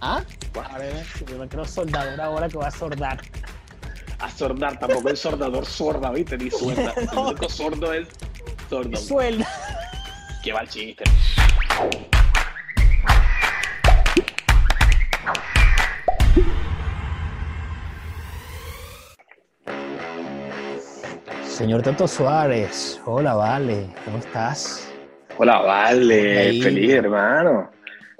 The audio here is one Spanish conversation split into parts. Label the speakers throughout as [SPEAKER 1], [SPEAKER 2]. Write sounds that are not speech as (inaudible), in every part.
[SPEAKER 1] ¿Ah?
[SPEAKER 2] Ahora yo me creo soldador ahora que va a sordar.
[SPEAKER 1] A sordar, tampoco el soldador sorda, ¿viste? Ni suelda. (laughs) El único sordo es sordo.
[SPEAKER 2] Suelda.
[SPEAKER 1] Que va el chiste.
[SPEAKER 2] Señor Tato Suárez, hola, vale, ¿cómo estás?
[SPEAKER 1] Hola, vale. Feliz, hermano.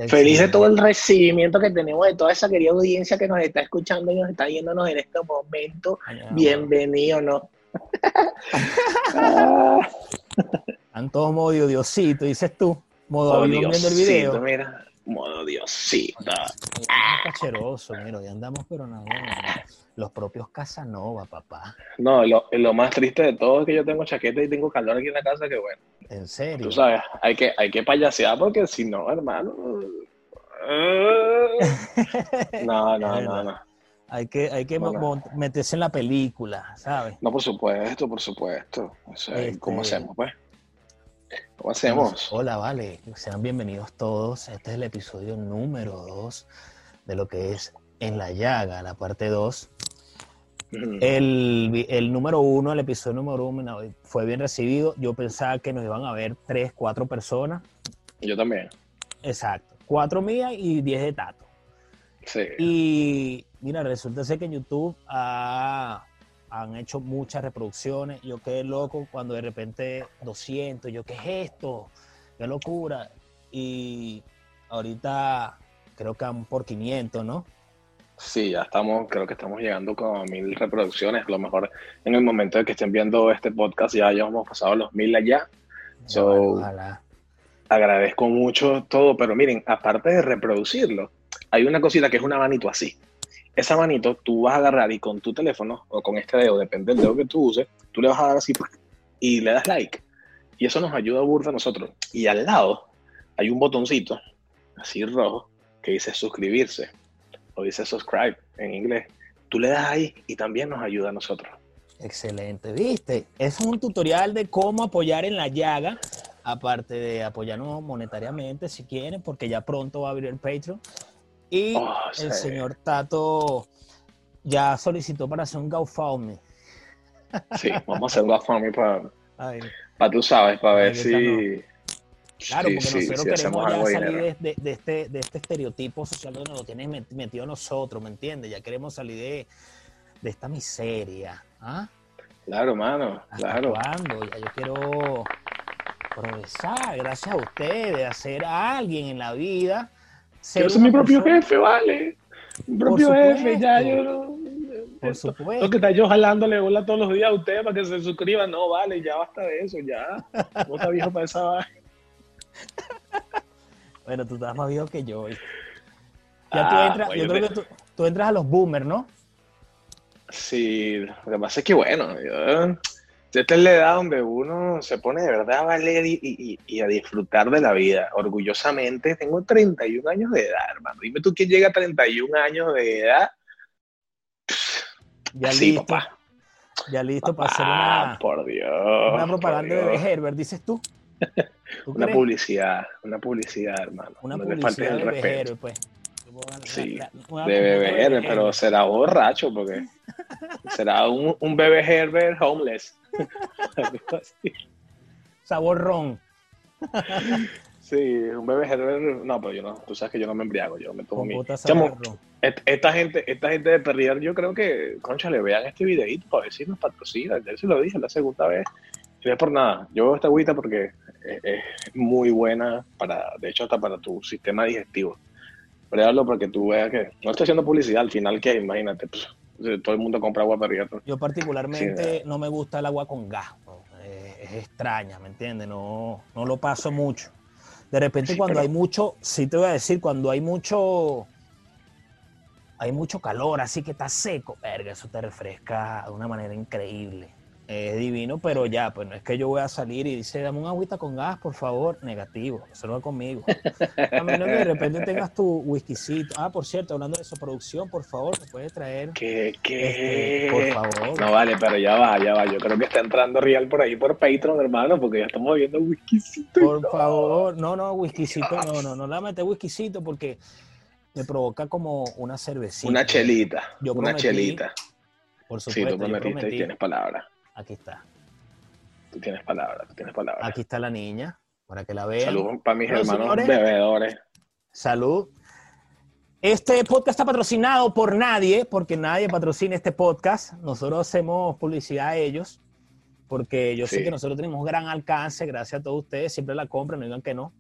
[SPEAKER 1] Feliz de todo el recibimiento que tenemos de toda esa querida audiencia que nos está escuchando y nos está viéndonos en este momento.
[SPEAKER 2] Ay,
[SPEAKER 1] Bienvenido, ¿no? (laughs)
[SPEAKER 2] Están todos modo Diosito, dices tú. Modo
[SPEAKER 1] oh,
[SPEAKER 2] avión viendo el
[SPEAKER 1] Diosito,
[SPEAKER 2] video.
[SPEAKER 1] mira. Modo Diosito.
[SPEAKER 2] Cacheroso, mira, ya andamos, pero nada. Los propios Casanova, papá.
[SPEAKER 1] No, lo, lo más triste de todo es que yo tengo chaqueta y tengo calor aquí en la casa, que bueno.
[SPEAKER 2] En serio.
[SPEAKER 1] Tú sabes, hay que, hay que payasear porque si no, hermano. (laughs) No, no, no, no.
[SPEAKER 2] Hay que, hay que
[SPEAKER 1] Bueno.
[SPEAKER 2] meterse en la película, ¿sabes?
[SPEAKER 1] No, por supuesto, por supuesto. O sea,
[SPEAKER 2] Este-
[SPEAKER 1] ¿Cómo hacemos, pues? ¿Cómo hacemos?
[SPEAKER 2] Hola, vale. Sean bienvenidos todos. Este es el episodio número 2 de lo que es En la Llaga, la parte 2. El, el número uno, el episodio número uno fue bien recibido. Yo pensaba que nos iban a ver tres, cuatro personas.
[SPEAKER 1] Yo también.
[SPEAKER 2] Exacto. Cuatro mías y diez de Tato.
[SPEAKER 1] Sí.
[SPEAKER 2] Y mira, resulta ser que en YouTube ha- han hecho muchas reproducciones. Yo quedé loco cuando de repente 200. Yo, ¿qué es esto? ¡Qué locura! Y ahorita creo que van por 500, ¿no?
[SPEAKER 1] Sí, ya estamos, creo que estamos llegando a mil reproducciones. A lo mejor en el momento de que estén viendo este podcast ya hayamos pasado los mil allá. So-. Agradezco mucho todo, pero miren, aparte de reproducirlo, hay una cosita que es una manito así. Esa manito tú vas a agarrar y con tu teléfono o con este dedo, depende del dedo que tú uses, tú le vas a dar así y le das like. Y eso nos ayuda a burda a nosotros. Y al lado hay un botoncito, así rojo, que dice suscribirse o dice subscribe en inglés. Tú le das ahí y también nos ayuda a nosotros.
[SPEAKER 2] Excelente, ¿viste? Es un tutorial de cómo apoyar en la llaga, aparte de apoyarnos monetariamente si quieren, porque ya pronto va a abrir el Patreon. Y
[SPEAKER 1] Oh,
[SPEAKER 2] el
[SPEAKER 1] sí.
[SPEAKER 2] señor Tato ya solicitó para hacer un GoFundMe.
[SPEAKER 1] Sí, vamos a hacer un GoFundMe para, para tú sabes, para ver si...
[SPEAKER 2] claro,
[SPEAKER 1] sí,
[SPEAKER 2] porque
[SPEAKER 1] sí,
[SPEAKER 2] nosotros
[SPEAKER 1] hacemos
[SPEAKER 2] queremos ya salir de, de- de este, de este estereotipo social donde nos lo tienen met- metido nosotros, ¿me entiendes? Ya queremos salir de, de esta miseria. ¿ah?
[SPEAKER 1] Claro, mano,
[SPEAKER 2] ¿Hasta
[SPEAKER 1] claro.
[SPEAKER 2] cuándo? Ya yo quiero progresar, gracias a ustedes, a ser alguien en la vida. Ser
[SPEAKER 1] ser mi
[SPEAKER 2] una
[SPEAKER 1] propio
[SPEAKER 2] persona-
[SPEAKER 1] jefe, vale. Mi propio jefe, ya yo no.
[SPEAKER 2] Por
[SPEAKER 1] esto-
[SPEAKER 2] supuesto.
[SPEAKER 1] Lo que está yo jalándole bola todos los días a ustedes para que se suscriban. No, vale, ya basta de eso, ya. No está viejo para esa vaina. (laughs)
[SPEAKER 2] Bueno, tú estás más viejo que yo. Ya tú
[SPEAKER 1] Ah,
[SPEAKER 2] entras,
[SPEAKER 1] bueno,
[SPEAKER 2] yo creo que tú, tú entras a los boomers, ¿no?
[SPEAKER 1] Sí, lo que pasa es que, bueno, yo- esta es la edad donde uno se pone de verdad a valer y, y- y a disfrutar de la vida. Orgullosamente, tengo 31 años de edad, hermano. Dime tú quién llega a 31 años de edad.
[SPEAKER 2] Ya listo,
[SPEAKER 1] papá.
[SPEAKER 2] ya listo para hacer una,
[SPEAKER 1] por Dios.
[SPEAKER 2] una
[SPEAKER 1] por
[SPEAKER 2] propaganda de
[SPEAKER 1] Dios.
[SPEAKER 2] Herbert, dices tú. (laughs) ¿Tú
[SPEAKER 1] Una
[SPEAKER 2] crees?
[SPEAKER 1] publicidad, una publicidad, hermano.
[SPEAKER 2] Una
[SPEAKER 1] no
[SPEAKER 2] publicidad
[SPEAKER 1] el
[SPEAKER 2] de
[SPEAKER 1] respeto.
[SPEAKER 2] Pues.
[SPEAKER 1] Sí, De Herbert, pero será borracho porque (laughs) será un, un bebé Herbert homeless. (laughs)
[SPEAKER 2] Sabor ron.
[SPEAKER 1] sí, un bebé Herbert. No, pero yo no, tú sabes que yo no me embriago, yo me tomo mi. Chamo, esta gente, esta gente de Perrier, yo creo que, concha, le vean este videito para ver si nos patrocina. Ya se lo dije la segunda vez. No es por nada. Yo veo esta agüita porque es, es muy buena para, de hecho, hasta para tu sistema digestivo. Pruébalo para que tú veas que no estoy haciendo publicidad. Al final, que Imagínate, pues, todo el mundo compra agua. ¿no?
[SPEAKER 2] Yo particularmente
[SPEAKER 1] Sí,
[SPEAKER 2] no me gusta el agua con gas. Eh, es extraña, ¿me entiendes? No, no lo paso mucho. De repente
[SPEAKER 1] Sí,
[SPEAKER 2] cuando
[SPEAKER 1] pero-
[SPEAKER 2] hay mucho, sí te voy a decir, cuando hay mucho, hay mucho calor, así que está seco, verga, eso te refresca de una manera increíble. Es divino, pero ya, pues no es que yo voy a salir y dice, dame un agüita con gas, por favor. Negativo, eso no va conmigo. A menos que de repente tengas tu whiskycito. Ah, por cierto, hablando de su producción, por favor, me puedes traer.
[SPEAKER 1] ¿Qué?
[SPEAKER 2] este,
[SPEAKER 1] ¿Qué?
[SPEAKER 2] por favor.
[SPEAKER 1] No vale, pero ya va, ya va. Yo creo que está entrando Real por ahí por Patreon, hermano, porque ya estamos viendo whiskycito.
[SPEAKER 2] Por favor, no, no, whiskycito, no, no, no la mete whiskycito porque me provoca como una cervecita.
[SPEAKER 1] Una chelita.
[SPEAKER 2] Yo
[SPEAKER 1] una
[SPEAKER 2] prometí-
[SPEAKER 1] chelita.
[SPEAKER 2] Por
[SPEAKER 1] Sí,
[SPEAKER 2] supuesto,
[SPEAKER 1] tú
[SPEAKER 2] yo
[SPEAKER 1] prometiste y tienes palabra.
[SPEAKER 2] Aquí está.
[SPEAKER 1] Tú tienes palabra, tú tienes palabra.
[SPEAKER 2] Aquí está la niña, para que la vean.
[SPEAKER 1] Saludos para mis hermanos
[SPEAKER 2] señores.
[SPEAKER 1] bebedores.
[SPEAKER 2] Salud. Este podcast está patrocinado por nadie, porque nadie patrocina este podcast. Nosotros hacemos publicidad a ellos, porque yo sé que nosotros tenemos gran alcance, gracias a todos ustedes. Siempre la compran, no digan que no.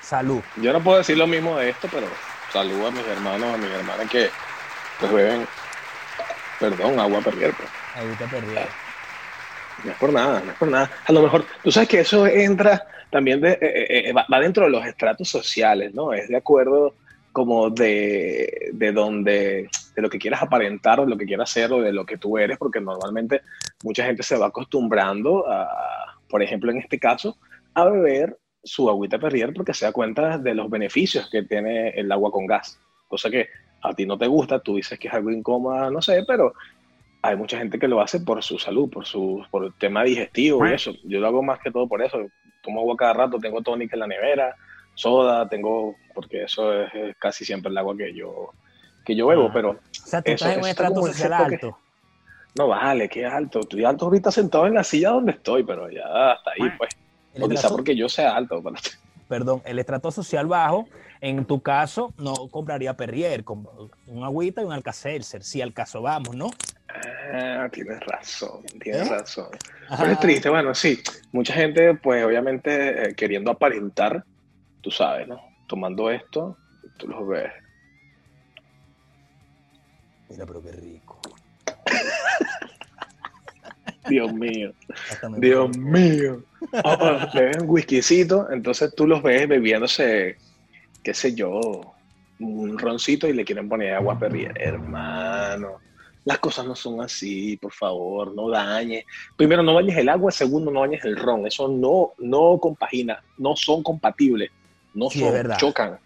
[SPEAKER 2] Salud.
[SPEAKER 1] Yo no puedo decir lo mismo de esto, pero saludo a mis hermanos, a mis hermanas que pues beben, perdón, agua perdier, pues.
[SPEAKER 2] Ahí te.
[SPEAKER 1] No es por nada, no es por nada. A lo mejor, tú sabes que eso entra también, eh, eh, eh, va, dentro de los estratos sociales, ¿no? Es de acuerdo como de, de donde, de lo que quieras aparentar, de lo que quieras ser, o de lo que tú eres, porque normalmente mucha gente se va acostumbrando a, por ejemplo, en este caso, a beber su agüita perrier porque se da cuenta de los beneficios que tiene el agua con gas. Cosa que a ti no te gusta, tú dices que es algo incómoda, no sé, pero hay mucha gente que lo hace por su salud, por su por el tema digestivo y eso. Yo lo hago más que todo por eso. Tomo agua cada rato, tengo tónica en la nevera, soda, tengo, porque eso es, es casi siempre el agua que yo, que yo bebo, pero
[SPEAKER 2] O sea, tú
[SPEAKER 1] Eso-
[SPEAKER 2] estás en un estrato social alto.
[SPEAKER 1] no vale, qué alto. Estoy alto ahorita sentado en la silla donde estoy, pero ya hasta ahí, pues.
[SPEAKER 2] El
[SPEAKER 1] O quizá porque yo sea alto. pero-
[SPEAKER 2] perdón, el estrato social bajo, en tu caso, no compraría Perrier, con un agüita y un Alka-Seltzer, si al caso vamos, ¿no?
[SPEAKER 1] Ah, tienes razón, tienes
[SPEAKER 2] ¿Eh?
[SPEAKER 1] razón. Pero es triste, bueno, sí. Mucha gente, pues obviamente, eh, queriendo aparentar, tú sabes, ¿no? Tomando esto, tú los ves.
[SPEAKER 2] Mira, pero qué rico.
[SPEAKER 1] Dios mío, Dios mío. Oh, oh, beben whiskycito, entonces tú los ves bebiéndose, qué sé yo, un roncito y le quieren poner agua perrier. Hermano, las cosas no son así, por favor, no dañes. Primero, no dañes el agua, segundo, no dañes el ron. Eso no, no compagina, no son compatibles, no
[SPEAKER 2] Sí, es
[SPEAKER 1] son,
[SPEAKER 2] verdad.
[SPEAKER 1] chocan.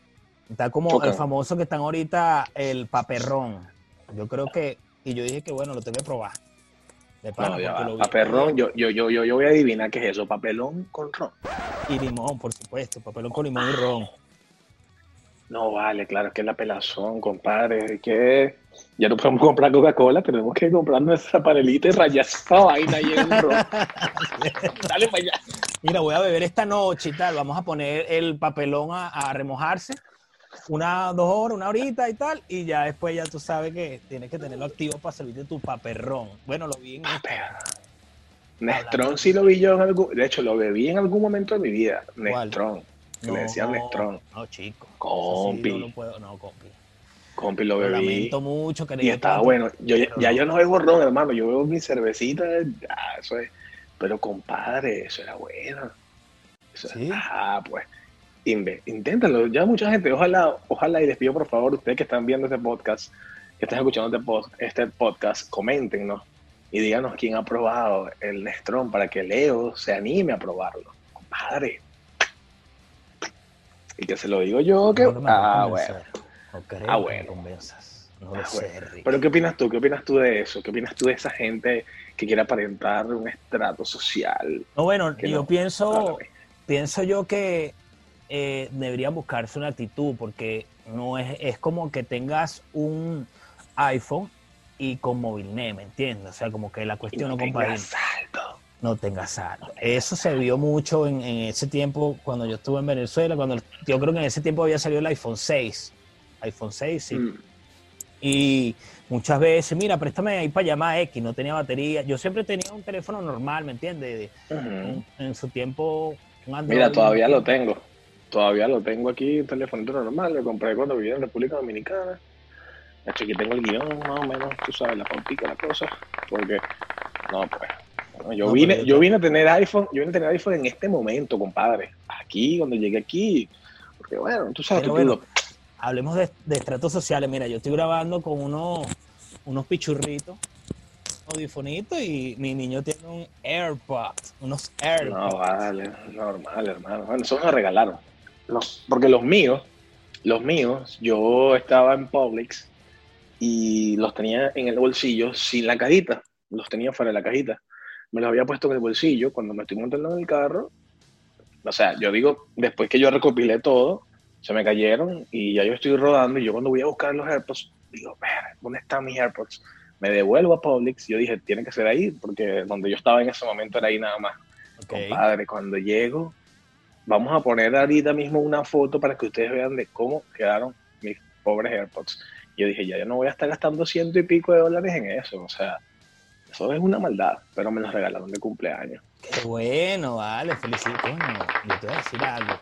[SPEAKER 2] Está como
[SPEAKER 1] Chocan.
[SPEAKER 2] el famoso que están ahorita, el paperrón. Yo creo que, y yo dije que bueno, lo tengo que probar. De
[SPEAKER 1] No, ya va.
[SPEAKER 2] vi-
[SPEAKER 1] Papelón, yo, yo, yo, yo, yo voy a adivinar qué es eso, papelón con ron.
[SPEAKER 2] Y limón, por supuesto, papelón con limón y ron.
[SPEAKER 1] No vale, claro, es que es la pelazón, compadre, es que ya no podemos comprar Coca-Cola, tenemos que comprar nuestra panelita y rayar esa vaina ahí en el ron. (laughs) Dale para allá.
[SPEAKER 2] Mira, voy a beber esta noche y tal. Vamos a poner el papelón a, a remojarse. Una, dos horas, una horita y tal. Y ya después ya tú sabes que tienes que tenerlo activo para servirte tu paperrón. Bueno, lo vi en Instagram.
[SPEAKER 1] Nestrón sí lo vi yo en algún, de hecho lo bebí en algún momento de mi vida. Nestrón, que le decían Nestrón.
[SPEAKER 2] No, chico.
[SPEAKER 1] Compi.
[SPEAKER 2] Sí, no lo puedo, no, compi.
[SPEAKER 1] Compi, lo
[SPEAKER 2] Lo
[SPEAKER 1] bebí.
[SPEAKER 2] lamento mucho. que
[SPEAKER 1] Y estaba bueno. Yo, ya- ya yo no bebo ron, hermano. Yo bebo mi cervecita. Ya, eso es. Pero compadre, eso era bueno. Eso-
[SPEAKER 2] ¿Sí?
[SPEAKER 1] Ah, pues. Inve- inténtalo. Ya mucha gente, ojalá, ojalá y les pido por favor, ustedes que están viendo este podcast, que están escuchando este, pod- este podcast, coméntenos y díganos quién ha probado el Nestrón para que Leo se anime a probarlo. Compadre. Y que se lo digo yo que.
[SPEAKER 2] No, no
[SPEAKER 1] ah, bueno.
[SPEAKER 2] convencer. No creo
[SPEAKER 1] Ah,
[SPEAKER 2] que
[SPEAKER 1] bueno.
[SPEAKER 2] me. No
[SPEAKER 1] Ah,
[SPEAKER 2] sé,
[SPEAKER 1] bueno. Pero ¿qué opinas tú? ¿Qué opinas tú de eso? ¿Qué opinas tú de esa gente que quiere aparentar un estrato social?
[SPEAKER 2] No, bueno, yo pienso, pienso yo que eh, deberían buscarse una actitud porque no es, es como que tengas un iPhone y con Movilnet, ¿me entiendes? O sea, como que la cuestión
[SPEAKER 1] no
[SPEAKER 2] no
[SPEAKER 1] tengas saldo.
[SPEAKER 2] No tengas saldo. Eso se vio mucho en, en ese tiempo cuando yo estuve en Venezuela, cuando yo creo que en ese tiempo había salido el iPhone 6. iPhone 6, sí.
[SPEAKER 1] Mm.
[SPEAKER 2] Y muchas veces, mira, préstame ahí para llamar a X, no tenía batería. Yo siempre tenía un teléfono normal, ¿me entiendes? En, en su tiempo, un Android.
[SPEAKER 1] Mira, todavía lo tengo. Todavía lo tengo aquí, un teléfono normal. Lo compré cuando vivía en República Dominicana. De hecho, aquí tengo el guion, más o menos, tú sabes, la pautica, la cosa. Porque, no, pues. bueno, yo,
[SPEAKER 2] No,
[SPEAKER 1] vine,
[SPEAKER 2] yo
[SPEAKER 1] vine a tener iPhone, yo vine a tener iPhone en este momento, compadre. Aquí, cuando llegué aquí. Porque, bueno, tú sabes, tú,
[SPEAKER 2] bueno,
[SPEAKER 1] tú
[SPEAKER 2] Hablemos de, de estratos sociales. Mira, yo estoy grabando con unos, unos pichurritos, audifonitos, y mi niño tiene un AirPod, unos AirPods.
[SPEAKER 1] No, vale, normal, hermano. Bueno, eso me regalaron. Los- porque los míos, los míos, yo estaba en Publix y los tenía en el bolsillo sin la cajita. Los tenía fuera de la cajita. Me los había puesto en el bolsillo cuando me estoy montando en el carro. O sea, yo digo, después que yo recopilé todo, se me cayeron y ya yo estoy rodando y yo cuando voy a buscar los AirPods, digo, ¿dónde están mis AirPods? Me devuelvo a Publix, yo dije, tiene que ser ahí, porque donde yo estaba en ese momento era ahí nada más. Compadre, cuando llego, vamos a poner ahorita mismo una foto para que ustedes vean de cómo quedaron mis pobres AirPods. Yo dije, ya yo no voy a estar gastando ciento y pico de dólares en eso, o sea, eso es una maldad, pero me los regalaron de cumpleaños.
[SPEAKER 2] Qué bueno, vale, felicito. yo te voy a decir algo.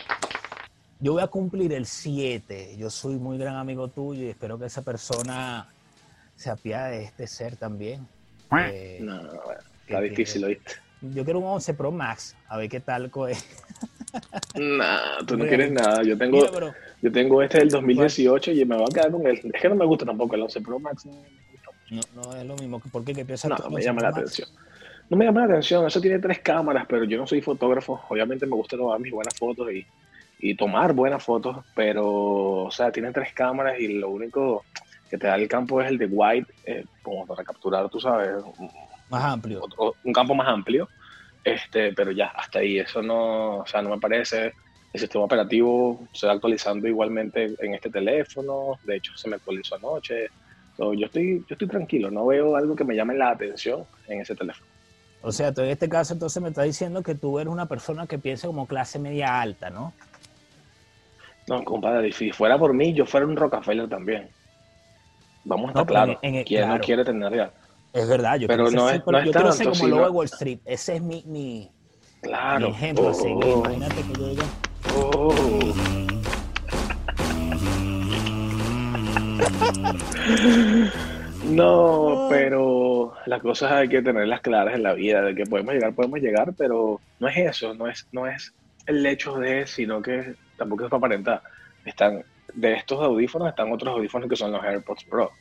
[SPEAKER 2] Yo voy a cumplir el 7. Yo soy muy gran amigo tuyo y espero que esa persona se apiade de este ser también.
[SPEAKER 1] Eh, no, no, está difícil, ¿oíste?
[SPEAKER 2] Yo quiero un 11 Pro Max, a ver qué tal es. (laughs)
[SPEAKER 1] Nah, tú no quieres nada. Yo tengo, yo tengo este del 2018 y me va a quedar con él. Es que no me gusta tampoco el 11 Pro Max.
[SPEAKER 2] No, no es lo mismo. ¿Por qué? ¿Qué
[SPEAKER 1] piensas? No, no me llama la atención. No me llama la atención. Eso tiene tres cámaras, pero yo no soy fotógrafo. Obviamente me gusta tomar mis buenas fotos y, y tomar buenas fotos, pero, o sea, tiene tres cámaras y lo único que te da el campo es el de white, eh, como para capturar, tú sabes.
[SPEAKER 2] Más amplio.
[SPEAKER 1] un campo más amplio. Este, pero ya, hasta ahí. Eso no, o sea, no me parece. El sistema operativo se va actualizando igualmente en este teléfono. De hecho, se me actualizó anoche yo, estoy, yo estoy tranquilo, no veo algo que me llame la atención en ese teléfono.
[SPEAKER 2] O sea, tú en este caso entonces me estás diciendo que tú eres una persona que piensa como clase media alta, ¿no?
[SPEAKER 1] No, compadre, si fuera por mí, yo fuera un Rockefeller también. Vamos a estar claros. ¿Quién no quiere tener ya?
[SPEAKER 2] Es verdad, yo
[SPEAKER 1] pero no es, no
[SPEAKER 2] yo quiero ser como lo de Wall Street. Ese es mi, mi,
[SPEAKER 1] claro.
[SPEAKER 2] ejemplo a seguir. Oh. Imagínate que yo diga. Oh. (laughs)
[SPEAKER 1] No, pero las cosas hay que tenerlas claras en la vida, de que podemos llegar, podemos llegar, pero no es eso, no es, no es el hecho de, sino que tampoco es para aparentar. Están, de estos audífonos están otros audífonos que son los AirPods Pro.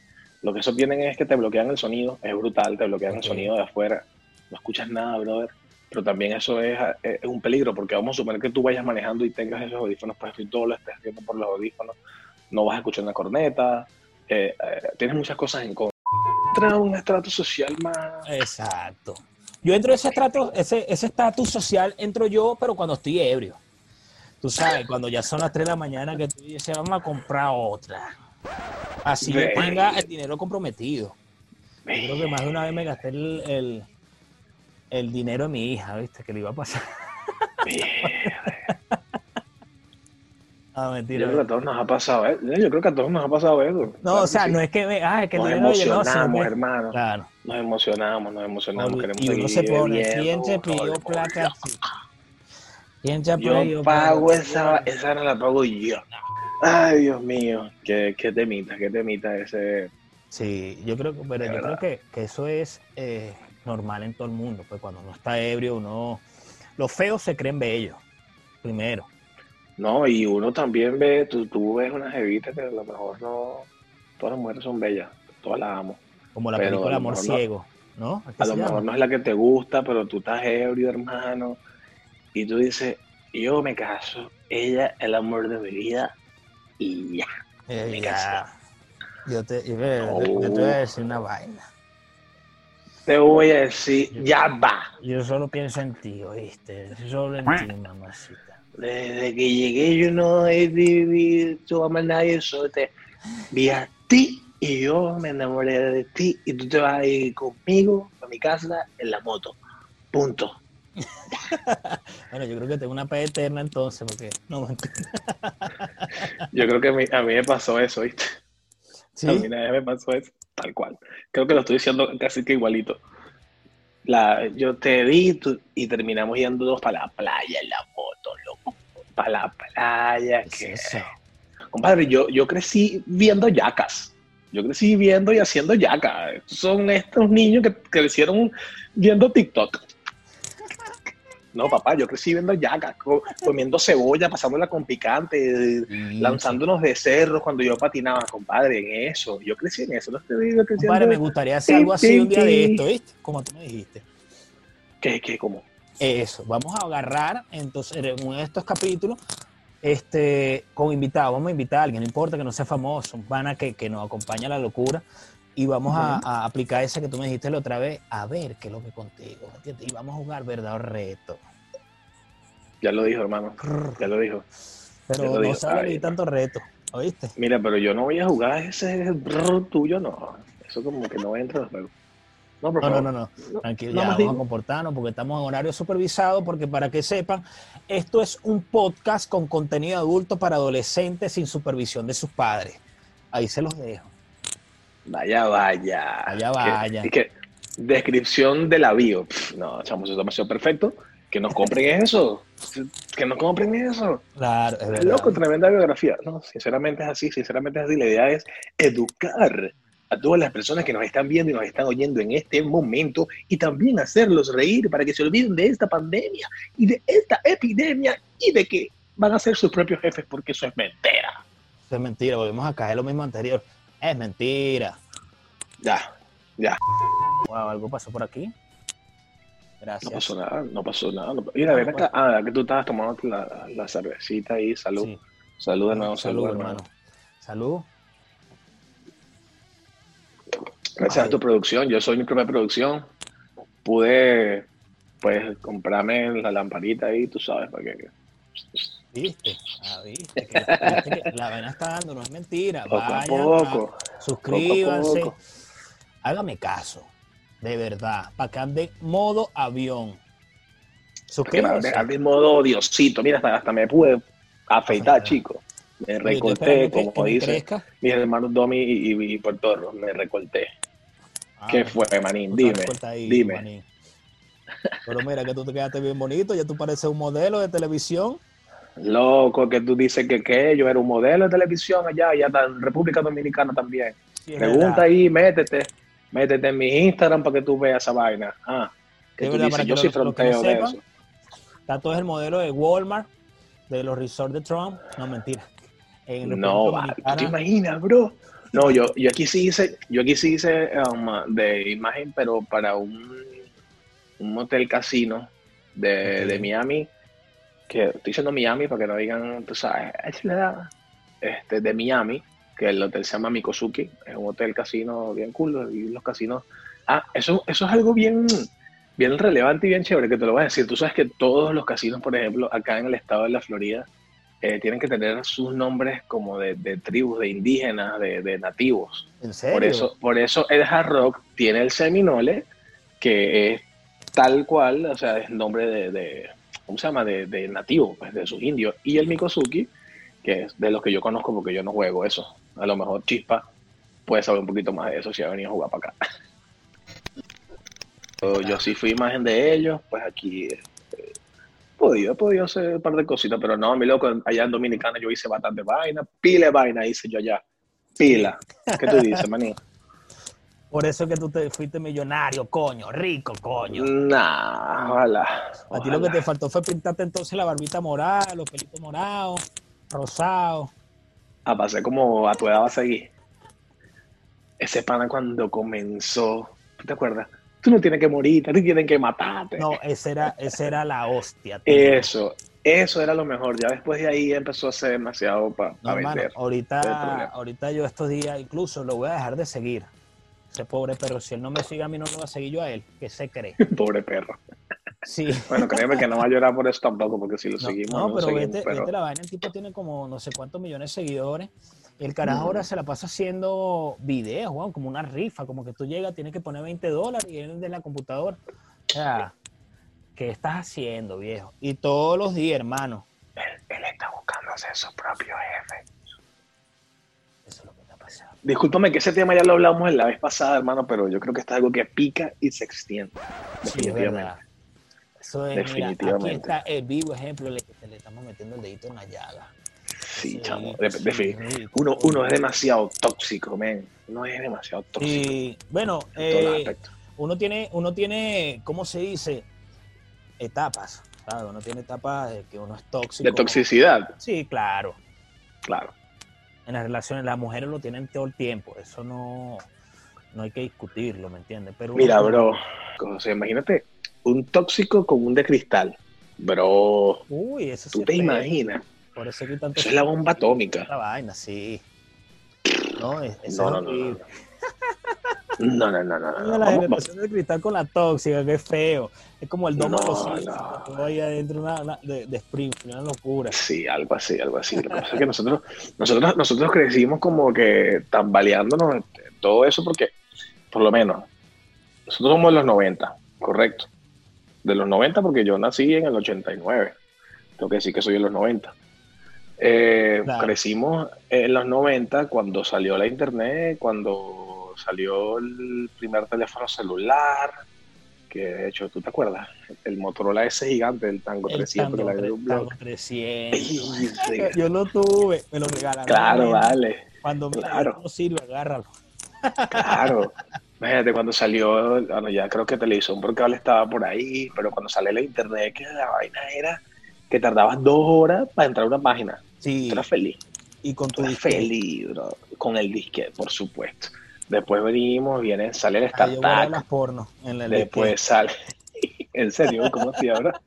[SPEAKER 1] Lo que eso tienen es que te bloquean el sonido, es brutal, te bloquean el sonido de afuera, no escuchas nada, brother. Pero también eso es, es, un peligro, porque vamos a suponer que tú vayas manejando y tengas esos audífonos puestos y todo lo estés haciendo por los audífonos, no vas a escuchar una corneta, eh, tienes muchas cosas en contra, un estrato social más...
[SPEAKER 2] Exacto. Yo entro ese estrato, ese estatus social entro yo, pero cuando estoy ebrio. Tú sabes, cuando ya son las 3 de la mañana que tú dices, vamos a comprar otra. Así yo tenga el dinero comprometido. creo que más de una vez me gasté el, el, dinero de mi hija, ¿viste? Que le iba a pasar. (laughs)
[SPEAKER 1] Mentira. Yo creo que a todos nos ha pasado, ¿eh? Yo creo que a todos nos ha pasado eso.
[SPEAKER 2] No, o sea, no es que, ah, es que
[SPEAKER 1] nos emocionamos, hermano. Claro. Nos emocionamos, nos emocionamos. queremos
[SPEAKER 2] y uno se pone, ¿quién te pidió placa
[SPEAKER 1] ¿Quién te pidió Yo pago esa, esa no la pago yo. Ay, Dios mío, qué, qué temita, qué temita ese.
[SPEAKER 2] Sí, yo creo, pero yo creo que, que, eso es eh, normal en todo el mundo. Pues cuando uno está ebrio, uno. Los feos se creen bellos, primero.
[SPEAKER 1] No, y uno también ve, tú, tú ves unas evitas que a lo mejor no, todas las mujeres son bellas, todas las amo.
[SPEAKER 2] Como la película Amor Ciego, ¿no?
[SPEAKER 1] A lo mejor no es la que te gusta, pero tú estás ebrio, hermano, y tú dices, yo me caso, ella es el amor de mi vida, y ya, me caso.
[SPEAKER 2] Yo te, yo, te voy a decir una vaina.
[SPEAKER 1] Te voy a decir, ya va.
[SPEAKER 2] Yo solo pienso en ti, ¿oíste? Solo en ti, mamacita.
[SPEAKER 1] Desde que llegué yo no he visto a más nadie, solo te vi a ti y yo me enamoré de ti y tú te vas a ir conmigo a mi casa en la moto. Punto. (laughs)
[SPEAKER 2] bueno, yo creo que tengo una paz eterna entonces, porque no (laughs)
[SPEAKER 1] Yo creo que a mí, a mí, me pasó eso, ¿viste? ¿Sí? A mí una vez me pasó eso, tal cual. Creo que lo estoy diciendo casi que igualito. La, yo te vi y terminamos yendo dos para la playa en la moto, loco. Para la playa. ¿Qué Compadre, yo, yo crecí viendo yacas. Yo crecí viendo y haciendo yacas. Son estos niños que crecieron viendo TikTok. No, papá, yo crecí viendo yacas, comiendo cebolla, pasándola con picante, lanzándonos de cerros cuando yo patinaba, compadre, en eso. Yo crecí en eso, no te digo
[SPEAKER 2] que Compadre, me gustaría hacer algo así un día de esto, ¿viste? Como tú me dijiste.
[SPEAKER 1] ¿Qué, qué, cómo?
[SPEAKER 2] Eso, vamos a agarrar entonces en uno de estos capítulos este, con invitados, vamos a invitar a alguien, no importa que no sea famoso, un pana que, que nos acompaña a la locura, y vamos a, aplicar esa que tú me dijiste la otra vez, a ver qué es lo que contigo, ¿entiendes? Y vamos a jugar verdad o reto.
[SPEAKER 1] Ya lo dijo, hermano, ya lo dijo.
[SPEAKER 2] Pero no sale ni tanto reto, ¿oíste?
[SPEAKER 1] Mira, pero yo no voy a jugar ese tuyo, no. Eso como que no entra en el juego.
[SPEAKER 2] No, no, no, no, Tranquilo, ya vamos a comportarnos porque estamos en horario supervisado, porque para que sepan, esto es un podcast con contenido adulto para adolescentes sin supervisión de sus padres. Ahí se los dejo.
[SPEAKER 1] Vaya, vaya.
[SPEAKER 2] Vaya, vaya.
[SPEAKER 1] Y que, descripción de la bio. no, chamo, eso es demasiado perfecto. Que nos compren eso. Que nos compren eso.
[SPEAKER 2] Claro, es verdad.
[SPEAKER 1] Loco, tremenda biografía. No, sinceramente es así, sinceramente es así. La idea es educar a todas las personas que nos están viendo y nos están oyendo en este momento y también hacerlos reír para que se olviden de esta pandemia y de esta epidemia y de que van a ser sus propios jefes porque eso es mentira.
[SPEAKER 2] Eso es mentira, volvemos a caer lo mismo anterior. Es mentira.
[SPEAKER 1] Ya, ya.
[SPEAKER 2] Wow, algo pasó por aquí. Gracias.
[SPEAKER 1] No pasó nada, no pasó nada. Mira, ven acá. Ah, que tú estabas tomando la, cervecita ahí. Salud. Salud de nuevo, salud, hermano.
[SPEAKER 2] Salud.
[SPEAKER 1] Gracias a tu producción, yo soy mi propia producción. Pude, pues, comprarme la lamparita ahí, tú sabes, para que.
[SPEAKER 2] ¿Viste? Ah, viste. Que, la vaina está dando, no es mentira.
[SPEAKER 1] Poco a poco.
[SPEAKER 2] suscríbanse. Hágame caso, de verdad, para que ande modo avión.
[SPEAKER 1] Suscríbanse. Ande modo Diosito. Mira, hasta, me pude afeitar, chico. Me recorté, como dice mis hermanos Domi y, y, y Portorro, me recorté. ¿Qué ah, fue, Manín? Dime. dime.
[SPEAKER 2] Pero mira que tú te quedaste bien bonito, ya tú pareces un modelo de televisión.
[SPEAKER 1] Loco, que tú dices que, que yo era un modelo de televisión allá, allá en República Dominicana también. Pregunta ahí, métete, métete en mi Instagram para que tú veas esa vaina. Ah, que tú dices, yo soy fronteo de eso.
[SPEAKER 2] Tato es el modelo de Walmart, de los resorts de Trump. No, mentira.
[SPEAKER 1] no, ¿tú te imaginas, bro? No, yo, yo aquí sí hice, yo aquí sí hice um, de imagen, pero para un, un hotel casino de, de, Miami, que estoy diciendo Miami para que no digan, tú sabes, este, de Miami, que el hotel se llama Mikosuki, es un hotel casino bien cool, y los casinos. Ah, eso, eso es algo bien, bien relevante y bien chévere que te lo voy a decir. Tú sabes que todos los casinos, por ejemplo, acá en el estado de la Florida, eh, tienen que tener sus nombres como de, tribus, de indígenas, de, nativos.
[SPEAKER 2] ¿En serio?
[SPEAKER 1] Por eso, por eso el hard rock tiene el seminole, que es tal cual, o sea, es nombre de, ¿cómo se llama? De, nativo, pues, de sus indios. Y el Mikosuki, que es de los que yo conozco porque yo no juego eso. A lo mejor Chispa puede saber un poquito más de eso si ha venido a jugar para acá. (laughs) yo, yo sí fui imagen de ellos, pues aquí podido, he podido hacer un par de cositas, pero no, mi loco, allá en Dominicana yo hice bastante vaina, pila de vaina hice yo allá, pila. ¿Qué tú dices, maní?
[SPEAKER 2] Por eso es que tú te fuiste millonario, coño, rico, coño.
[SPEAKER 1] Nah, ojalá.
[SPEAKER 2] A ti lo que te faltó fue pintarte entonces la barbita morada, los pelitos morados, rosados.
[SPEAKER 1] Ah, pasé como a tu edad va a seguir. Ese pana cuando comenzó, ¿te acuerdas? tú no tienes que morir, tú tienen que matarte.
[SPEAKER 2] No, esa era, esa era la hostia.
[SPEAKER 1] Eso, eso era lo mejor. Ya después de ahí empezó a ser demasiado para
[SPEAKER 2] no, vender. ahorita, ahorita yo estos días incluso lo voy a dejar de seguir. Ese pobre perro, si él no me sigue a mí, no lo va a seguir yo a él. que se cree? (laughs)
[SPEAKER 1] pobre perro.
[SPEAKER 2] Sí. (laughs)
[SPEAKER 1] Bueno, créeme que no va a llorar por eso tampoco, porque si lo seguimos.
[SPEAKER 2] No, pero, vete, vete, la vaina. El tipo tiene como no sé cuántos millones de seguidores. El carajo ahora se la pasa haciendo videos, Juan, como una rifa, como que tú llegas, tienes que poner 20 dólares y él de la computadora. O sea, ¿qué estás haciendo, viejo? Y todos los días, hermano.
[SPEAKER 1] Él, está buscando ser su propio jefe. Discúlpame que ese tema ya lo hablamos la vez pasada, hermano, pero yo creo que está algo que pica y se extiende.
[SPEAKER 2] Sí, es. Eso es, Definitivamente. aquí está el vivo ejemplo de que le estamos metiendo el dedito en la llaga.
[SPEAKER 1] Sí, chamo. uno, uno es demasiado tóxico, men. Uno es demasiado tóxico.
[SPEAKER 2] Y bueno, eh, uno tiene, uno tiene, ¿cómo se dice? Etapas. ¿sabes? Uno tiene etapas de que uno es tóxico.
[SPEAKER 1] De toxicidad.
[SPEAKER 2] Sí, claro.
[SPEAKER 1] Claro.
[SPEAKER 2] En las relaciones, las mujeres lo tienen todo el tiempo. Eso no, no hay que discutirlo, ¿me entiendes? Pero
[SPEAKER 1] Mira, bro, imagínate un tóxico con un de cristal. Bro,
[SPEAKER 2] Uy, eso
[SPEAKER 1] ¿tú te imaginas?
[SPEAKER 2] Por eso, tanto
[SPEAKER 1] es la bomba atómica.
[SPEAKER 2] La vaina, sí. No,
[SPEAKER 1] es, no, no, no, (laughs) No, no, no, no. no.
[SPEAKER 2] la
[SPEAKER 1] Vamos-
[SPEAKER 2] generación de cristal con la tóxica, qué feo. Es como el domo los
[SPEAKER 1] No, no.
[SPEAKER 2] todo ahí adentro una, una- de, de Springfield, una locura.
[SPEAKER 1] Sí, algo así, algo así. Lo que pasa es que nosotros, nosotros, nosotros crecimos como que tambaleándonos todo eso porque, por lo menos, nosotros somos de los 90, correcto. De los 90 porque yo nací en el 89. Tengo que decir que soy de los 90. Eh,
[SPEAKER 2] Claro.
[SPEAKER 1] Crecimos en los 90 cuando salió la internet, cuando salió el primer teléfono celular, que de hecho, ¿tú te acuerdas? El Motorola ese gigante, el Tango
[SPEAKER 2] El
[SPEAKER 1] 300, que
[SPEAKER 2] tango,
[SPEAKER 1] un
[SPEAKER 2] tango
[SPEAKER 1] blog.
[SPEAKER 2] 300.
[SPEAKER 1] Sí, (laughs)
[SPEAKER 2] Yo lo tuve, me lo regalaron.
[SPEAKER 1] Claro, vale.
[SPEAKER 2] Cuando mira,
[SPEAKER 1] claro.
[SPEAKER 2] no sirve, agárralo. (laughs)
[SPEAKER 1] Claro. Imagínate cuando salió, bueno, ya creo que Televisión por cable estaba por ahí, pero cuando sale la internet, que la vaina era que tardabas dos horas para entrar a una página.
[SPEAKER 2] Sí,
[SPEAKER 1] Tú eras feliz.
[SPEAKER 2] y con
[SPEAKER 1] Tú
[SPEAKER 2] tu
[SPEAKER 1] eras
[SPEAKER 2] disquete.
[SPEAKER 1] feliz, bro. Con el disquete, por supuesto. Después venimos, viene, sale el
[SPEAKER 2] las pornos en el
[SPEAKER 1] Después sale. (laughs) en serio, ¿cómo hacía ahora?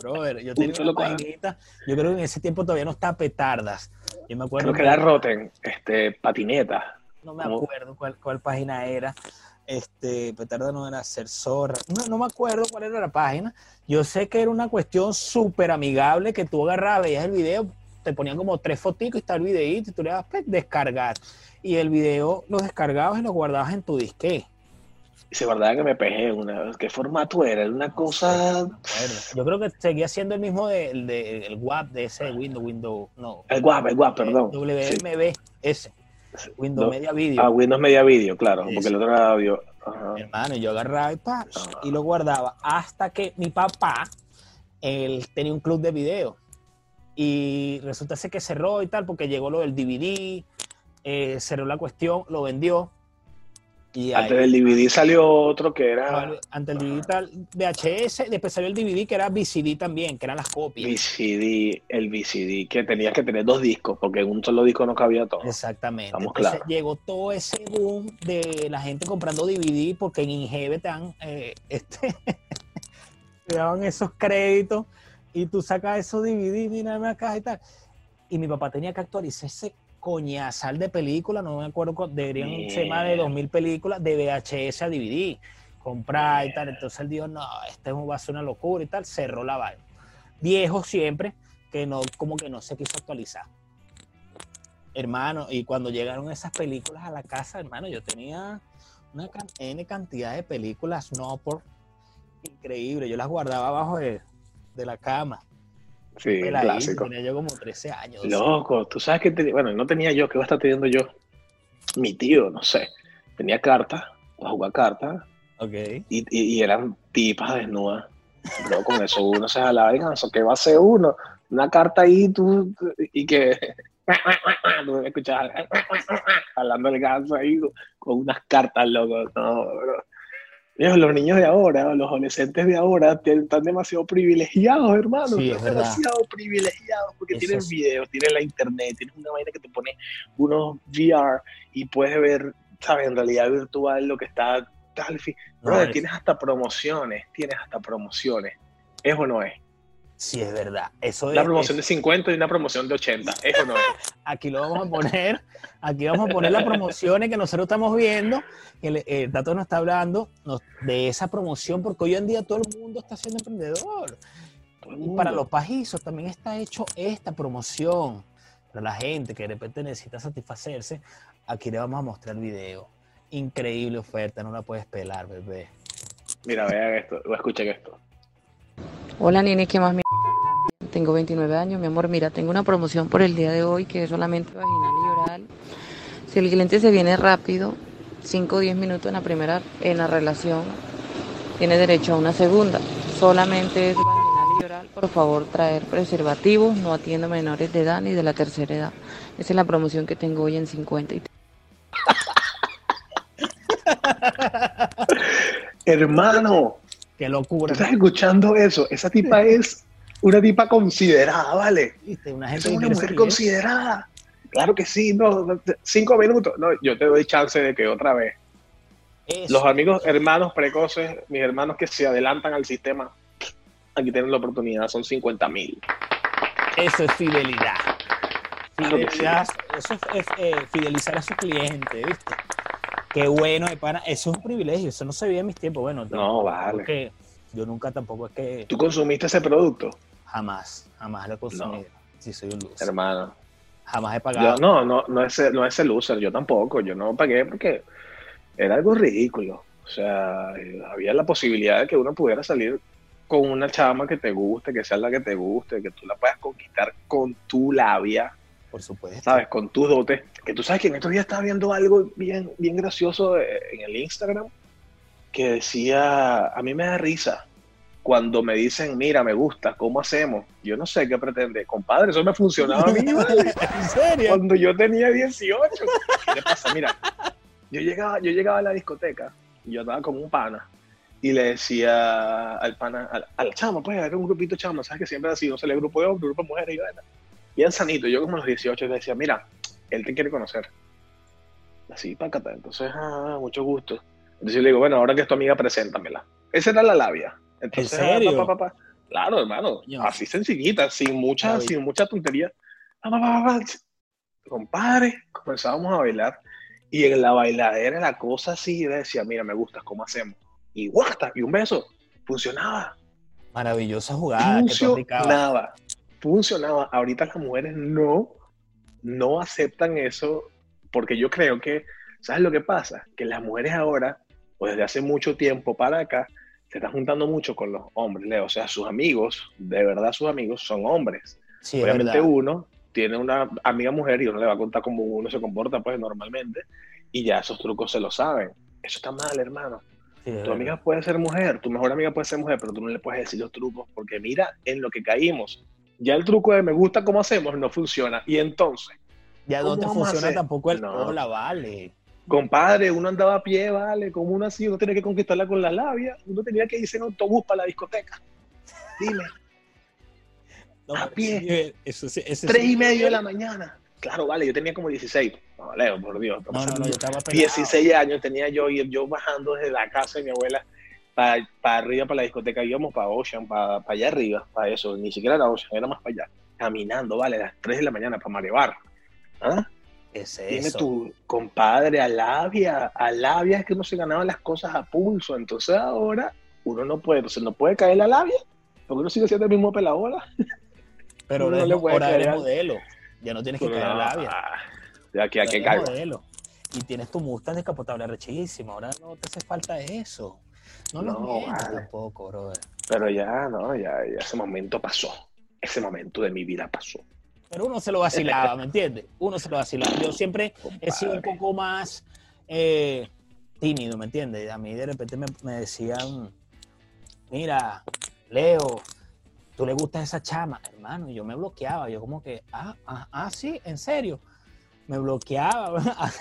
[SPEAKER 2] Brother, yo tenía una paginita, yo creo que en ese tiempo todavía no estaba petardas. Yo me acuerdo
[SPEAKER 1] Creo que era Rotten, este, patineta.
[SPEAKER 2] no me acuerdo cuál, cuál página era. Este, petarda no era ser zorra. No, no me acuerdo cuál era la página. Yo sé que era una cuestión súper amigable que tú agarrabas, veías el video, te ponían como tres foticos y está el videíto y tú le dabas pues, descargar. Y el video lo descargabas y lo guardabas en tu disque.
[SPEAKER 1] Y se guardaba que me pejé una ¿Qué formato era? Era una cosa.
[SPEAKER 2] Bueno, Yo creo que seguía siendo el mismo del de, el WAP de ese Windows, Windows, no.
[SPEAKER 1] El guap, el guap, perdón. Sí.
[SPEAKER 2] WMB, ese. Windows
[SPEAKER 1] No.
[SPEAKER 2] Media Video.
[SPEAKER 1] Ah, Windows Media Video, claro, porque el otro era audio.
[SPEAKER 2] Hermano, yo agarraba y, pa,
[SPEAKER 1] Ah.
[SPEAKER 2] y lo guardaba hasta que mi papá, él tenía un club de video y resulta ser que cerró y tal porque llegó lo del DVD, eh, cerró la cuestión, lo vendió y ahí-
[SPEAKER 1] Antes del DVD salió otro que era
[SPEAKER 2] ante el DVD tal, VHS, después salió el DVD que era VCD también, que eran las copias.
[SPEAKER 1] VCD, el VCD, que tenías que tener dos discos, porque en un solo disco no cabía todo.
[SPEAKER 2] Exactamente.
[SPEAKER 1] Estamos
[SPEAKER 2] Entonces
[SPEAKER 1] claros.
[SPEAKER 2] llegó todo ese boom de la gente comprando DVD porque en Ingeve te dan, eh, (laughs) este, (laughs) te daban esos créditos y tú sacas esos DVD, mira una caja y tal. Y mi papá tenía que actualizar ese coñazal de películas, no me acuerdo, cu- deberían ser más de
[SPEAKER 1] Mierda.
[SPEAKER 2] 2.000 películas de VHS a DVD, comprar y tal. Entonces él dijo, no, este va a ser una locura y tal, cerró la vaina. Viejo siempre, que no, como que no se quiso actualizar hermano, y cuando llegaron esas películas a la casa, hermano, yo tenía una N cantidad de películas no por increíble. Yo las guardaba abajo de, de la cama.
[SPEAKER 1] Sí,
[SPEAKER 2] Peladito,
[SPEAKER 1] clásico.
[SPEAKER 2] Tenía yo como 13 años.
[SPEAKER 1] Loco, tú sabes que, tenía- bueno, no tenía yo, ¿qué va a estar teniendo yo? Mi tío, no sé, tenía cartas, para jugar cartas,
[SPEAKER 2] Ok.
[SPEAKER 1] y, y- y eran tipas desnudas. Bro, con eso uno se jalaba el ganso. ¿Qué va a hacer uno? Una carta ahí tú, y que (laughs) tú escuchabas (laughs) hablando el ganso ahí con unas cartas, loco. No, bro. Los niños de ahora, los adolescentes de ahora están demasiado privilegiados, hermano.
[SPEAKER 2] Sí,
[SPEAKER 1] están demasiado privilegiados porque
[SPEAKER 2] Eso
[SPEAKER 1] tienen
[SPEAKER 2] es-
[SPEAKER 1] videos, tienen la internet, tienen una vaina que te pone unos VR y puedes ver, ¿sabes? En realidad virtual lo que está tal.
[SPEAKER 2] No,
[SPEAKER 1] tienes hasta promociones, tienes hasta promociones. ¿Es o no es?
[SPEAKER 2] Sí, es verdad. Eso
[SPEAKER 1] Una
[SPEAKER 2] es,
[SPEAKER 1] promoción de
[SPEAKER 2] es-
[SPEAKER 1] 50 y una promoción de 80. ¿Es o no es? (laughs)
[SPEAKER 2] Aquí lo vamos a poner. Aquí vamos a poner las promociones que nosotros estamos viendo. El, el Tato nos está hablando nos- de esa promoción, porque hoy en día todo el mundo está siendo emprendedor. Y para los pajizos también está hecho esta promoción. Para la gente que de repente necesita satisfacerse, aquí le vamos a mostrar el video. Increíble oferta, no la puedes pelar, bebé.
[SPEAKER 1] Mira, vean esto, o escuchen esto.
[SPEAKER 3] Hola nene, ¿qué más mi Tengo 29 años, mi amor. Mira, tengo una promoción por el día de hoy que es solamente vaginal y oral. Si el cliente se viene rápido, 5 o 10 minutos en la primera en la relación, tiene derecho a una segunda. Solamente es vaginal y oral. Por favor, traer preservativos. No atiendo menores de edad ni de la tercera edad. Esa es la promoción que tengo hoy en 50. y (laughs)
[SPEAKER 1] Hermano,
[SPEAKER 2] Qué
[SPEAKER 1] ¿tú
[SPEAKER 2] locura.
[SPEAKER 1] estás escuchando eso? Esa tipa es una tipa considerada, ¿vale?
[SPEAKER 2] ¿Viste? Una gente
[SPEAKER 1] es una mujer
[SPEAKER 2] salir.
[SPEAKER 1] considerada. Claro que sí, no, cinco minutos. No, yo te doy chance de que otra vez.
[SPEAKER 2] Eso.
[SPEAKER 1] Los amigos, hermanos precoces, mis hermanos que se adelantan al sistema, aquí tienen la oportunidad, son 50 mil.
[SPEAKER 2] Eso es fidelidad.
[SPEAKER 1] Claro que sí.
[SPEAKER 2] Fidelidad, Eso es, eh, fidelizar a su cliente, ¿viste? Qué bueno, de pana. Eso es un privilegio, eso no se veía en mis tiempos. Bueno,
[SPEAKER 1] No, vale.
[SPEAKER 2] yo nunca tampoco es que
[SPEAKER 1] ¿Tú consumiste ese producto?
[SPEAKER 2] Jamás, jamás lo he consumido. Si soy un loser.
[SPEAKER 1] Hermano.
[SPEAKER 2] Jamás he
[SPEAKER 1] Yo,
[SPEAKER 2] pagado.
[SPEAKER 1] no, no, no es, no es el loser, yo tampoco. Yo no pagué porque era algo ridículo. O sea, eh, había la posibilidad de que uno pudiera salir con una chama que te guste, que sea la que te guste, que tú la puedas conquistar con tu labia,
[SPEAKER 2] Por supuesto.
[SPEAKER 1] ¿sabes? Con tus dotes. Que tú sabes que en estos días estaba viendo algo bien, bien gracioso eh, en el Instagram que decía, a mí me da risa cuando me dicen, mira, me gusta, ¿cómo hacemos? Yo no sé qué pretende. Compadre, eso me funcionaba a mí, (laughs) ¿vale?
[SPEAKER 2] ¿En serio?
[SPEAKER 1] cuando yo tenía 18. ¿Qué le pasa? Mira, yo llegaba, yo llegaba a la discoteca y yo andaba con un pana y le decía al pana, al, al chamo, pues era un grupito de chamos, ¿sabes que siempre así? No se le grupo de hombres, grupo de mujeres y vaina. Bien sanito, yo como a los 18 le decía, mira, él te quiere conocer. Así, pácata. Entonces, ah, mucho gusto. Entonces yo le digo, bueno, ahora que es tu amiga, preséntamela. Esa era la labia. Entonces,
[SPEAKER 2] ¿En serio?
[SPEAKER 1] pa, pa, pa, pa. Claro, hermano, así sencillita, sin mucha, sin mucha tontería. Pa, pa, pa, pa, pa. Compadre, comenzábamos a bailar y en la bailadera la cosa así, decía, mira, me gustas, ¿cómo hacemos? Y guasta, y un beso, funcionaba,
[SPEAKER 2] Maravillosa jugada que tú aplicabas.
[SPEAKER 1] funcionaba, funcionaba. Ahorita las mujeres no, no aceptan eso porque yo creo que, ¿sabes lo que pasa? Que las mujeres ahora, o desde hace mucho tiempo para acá, se están juntando mucho con los hombres, Leo. O sea, sus amigos, de verdad sus amigos, son hombres.
[SPEAKER 2] Sí,
[SPEAKER 1] Obviamente uno tiene una amiga mujer y uno le va a contar cómo uno se comporta pues normalmente y ya esos trucos se lo saben. Eso está mal, hermano.
[SPEAKER 2] Sí,
[SPEAKER 1] Tu amiga puede ser mujer, tu mejor amiga puede ser mujer, pero tú no le puedes decir los trucos porque mira en lo que caímos. Ya el truco de me gusta cómo hacemos no funciona. Y entonces,
[SPEAKER 2] Ya no
[SPEAKER 1] ¿cómo
[SPEAKER 2] te funciona tampoco el
[SPEAKER 1] No.
[SPEAKER 2] hola, vale.
[SPEAKER 1] Compadre, uno andaba a pie, vale, como uno así, uno tenía que conquistarla con la labia, uno tenía que irse en autobús para la discoteca. Dime,
[SPEAKER 2] No,
[SPEAKER 1] A pie.
[SPEAKER 2] eso ese
[SPEAKER 1] tres y medio de la mañana. Claro, vale, yo tenía como 16. No, Leo, por Dios.
[SPEAKER 2] No, no, no, yo estaba pelado.
[SPEAKER 1] 16 años tenía yo y yo bajando desde la casa de mi abuela para arriba, para la discoteca, íbamos para Ocean, para, allá arriba, para eso, ni siquiera era Ocean, era más para allá, caminando, vale, a las 3 de la mañana para Marebar. ¿Ah?
[SPEAKER 2] ¿Qué es
[SPEAKER 1] Dime
[SPEAKER 2] eso?
[SPEAKER 1] tu compadre, a labia, a labia es que uno se ganaba las cosas a pulso, entonces ahora uno no puede, entonces no puede caer la labia, porque uno sigue siendo el mismo pelabola.
[SPEAKER 2] Pero ahora,
[SPEAKER 1] no le
[SPEAKER 2] ahora eres modelo. Ya no tienes que caer en la labia.
[SPEAKER 1] De aquí a que caiga.
[SPEAKER 2] modelo. Y tienes tu Mustang descapotable rechísimo. Ahora no te hace falta eso. No lo
[SPEAKER 1] No, vale.
[SPEAKER 2] tampoco, brother.
[SPEAKER 1] Pero ya, no, ya, ya ese momento pasó. Ese momento de mi vida pasó.
[SPEAKER 2] Pero uno se lo vacilaba, ¿me entiendes? Uno se lo vacilaba. Yo siempre he sido un poco más eh, tímido, ¿me entiendes? A mí de repente me, me decían, mira, Leo, tú le gustas esa chama, hermano, y yo me bloqueaba, yo como que, ah, ah, ah, sí, en serio, me bloqueaba. (laughs)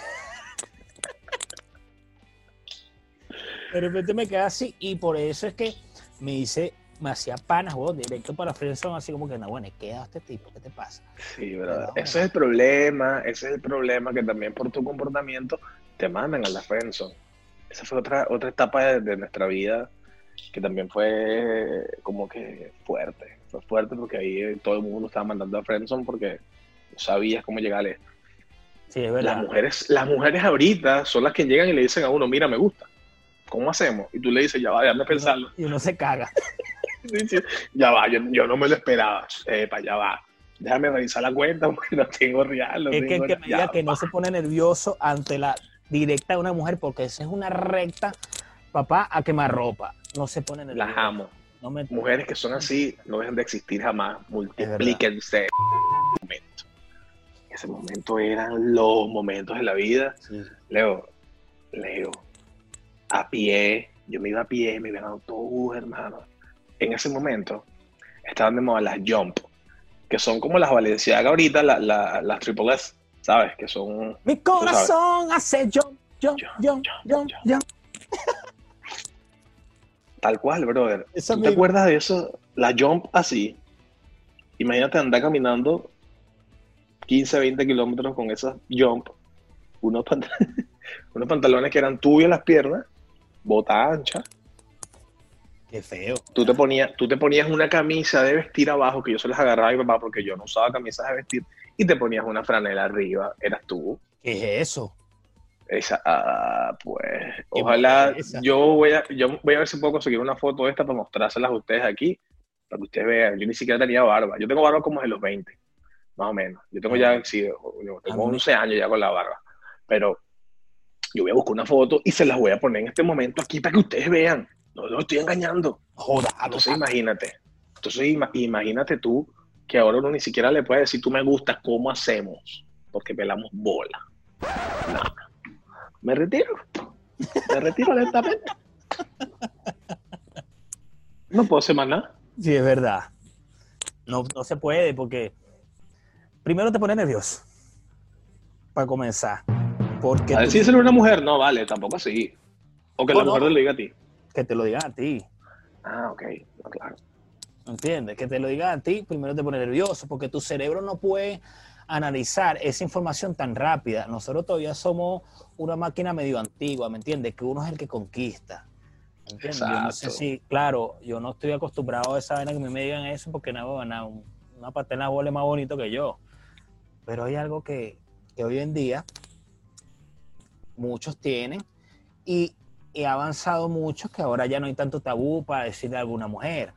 [SPEAKER 2] de repente me quedé así y por eso es que me hice, me hacía panas, vos, directo para Friendzone, así como que, no, bueno, ¿qué este tipo? ¿Qué te pasa?
[SPEAKER 1] Sí, ¿verdad? Ese es el problema, ese es el problema que también por tu comportamiento te mandan a la friendzone. Esa fue otra, otra etapa de, de nuestra vida que también fue como que fuerte. Fue fuerte porque ahí todo el mundo estaba mandando a friendzone porque no sabías cómo llegarle.
[SPEAKER 2] Sí, es
[SPEAKER 1] Las
[SPEAKER 2] verdad.
[SPEAKER 1] mujeres, las mujeres ahorita son las que llegan y le dicen a uno, mira, me gusta. ¿Cómo hacemos? Y tú le dices, ya va, déjame pensarlo.
[SPEAKER 2] Y uno se caga. (laughs)
[SPEAKER 1] Ya va, yo, yo no me lo esperaba. Epa, ya va. Déjame revisar la cuenta (laughs) porque no tengo real. no
[SPEAKER 2] es que el me diga que no se pone nervioso ante la directa de una mujer, porque esa es una recta, papá, a quemarropa. No se pone nervioso.
[SPEAKER 1] Las amo.
[SPEAKER 2] No me...
[SPEAKER 1] Mujeres que son así no dejan de existir jamás. Multiplíquense. Momento. Ese momento eran los momentos de la vida.
[SPEAKER 2] Sí.
[SPEAKER 1] Leo, Leo, a pie, yo me iba a pie, me iba en autobús, hermano. En ese momento estaban de moda las Jump, que son como las Valenciagas ahorita, la- la- las Triple S, ¿sabes? Que son
[SPEAKER 2] Mi corazón hace jump, jump,
[SPEAKER 1] Jump,
[SPEAKER 2] jump, jump, jump.
[SPEAKER 1] tal cual, brother.
[SPEAKER 2] Esa
[SPEAKER 1] ¿Tú te acuerdas de eso? La Jump así. Imagínate andar caminando 15, 20 kilómetros con esas Jump, unos, pant- (laughs) unos pantalones que eran tuyos las piernas, bota ancha,
[SPEAKER 2] Qué feo.
[SPEAKER 1] tú te ponías, tú te ponías una camisa de vestir abajo, que yo se las agarraba a mi papá porque yo no usaba camisas de vestir, y te ponías una franela arriba, eras tú.
[SPEAKER 2] ¿Qué es eso?
[SPEAKER 1] Esa, ah, pues, ojalá,
[SPEAKER 2] esa.
[SPEAKER 1] yo voy a, yo voy a ver si puedo conseguir una foto de esta para mostrárselas a ustedes aquí, para que ustedes vean. Yo ni siquiera tenía barba. Yo tengo barba como de los 20, más o menos. Yo tengo ya, sí, yo tengo
[SPEAKER 2] A mí-
[SPEAKER 1] 11 años ya con la barba. Pero yo voy a buscar una foto y se las voy a poner en este momento aquí para que ustedes vean. No lo estoy engañando.
[SPEAKER 2] Joda,
[SPEAKER 1] Entonces imagínate. Entonces ima- imagínate tú que ahora uno ni siquiera le puede decir tú me gustas, ¿cómo hacemos? Porque pelamos bola. Nada. Me retiro. Me retiro lentamente. No puedo hacer más nada.
[SPEAKER 2] Sí, es verdad. No, no se puede porque primero te pone nervioso para comenzar. Porque
[SPEAKER 1] A
[SPEAKER 2] tú-
[SPEAKER 1] a una mujer, no vale, tampoco así. O que la mujer
[SPEAKER 2] no.
[SPEAKER 1] lo diga a ti.
[SPEAKER 2] Que te lo digan a ti.
[SPEAKER 1] Ah, ok. No, claro.
[SPEAKER 2] ¿Entiendes? Que te lo digan a ti, primero te pone nervioso, porque tu cerebro no puede analizar esa información tan rápida. Nosotros todavía somos una máquina medio antigua, ¿me entiendes? Que uno es el que conquista. ¿me entiendes? Yo no sé si, claro, yo no estoy acostumbrado a esa vaina que me digan eso, porque nada, nada, un- una pata en la bola es más bonito que yo. Pero hay algo que, que hoy en día muchos tienen y, y ha avanzado mucho que ahora ya no hay tanto tabú para decirle a alguna mujer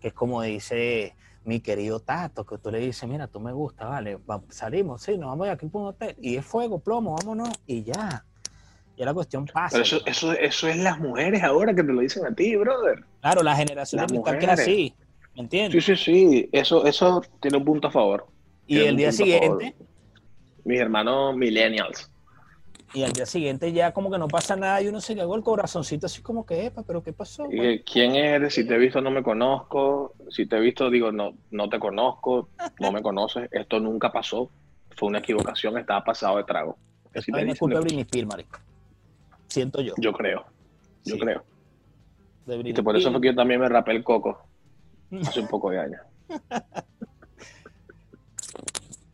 [SPEAKER 2] que es como dice mi querido Tato, que tú le dices, mira, tú me gusta, vale, va- salimos, sí, nos vamos de aquí por un hotel, y es fuego, plomo, vámonos, y ya. Ya la cuestión pasa.
[SPEAKER 1] Pero eso,
[SPEAKER 2] hermano.
[SPEAKER 1] eso, eso es las mujeres ahora que te lo dicen a ti, brother.
[SPEAKER 2] Claro, la generación cristal que
[SPEAKER 1] mujeres.
[SPEAKER 2] así, ¿me
[SPEAKER 1] Sí,
[SPEAKER 2] entiendes?
[SPEAKER 1] sí, sí. Eso, eso tiene un punto a favor.
[SPEAKER 2] y el día siguiente,
[SPEAKER 1] Mis hermanos millennials.
[SPEAKER 2] Y al día siguiente ya como que no pasa nada y uno se cagó el corazoncito así como que, epa, pero ¿qué pasó?
[SPEAKER 1] Y
[SPEAKER 2] güey?"
[SPEAKER 1] que, ¿Quién eres? Si te he visto, no me conozco. Si te he visto, digo, no, no te conozco, no me conoces. Esto nunca pasó. Fue una equivocación, estaba pasado de trago. Dicen
[SPEAKER 2] culpa de Britney Spears, marico. Siento yo.
[SPEAKER 1] Yo creo, yo
[SPEAKER 2] Sí,
[SPEAKER 1] creo. Y por eso fue que yo también me rapé el coco hace un (laughs) poco de años.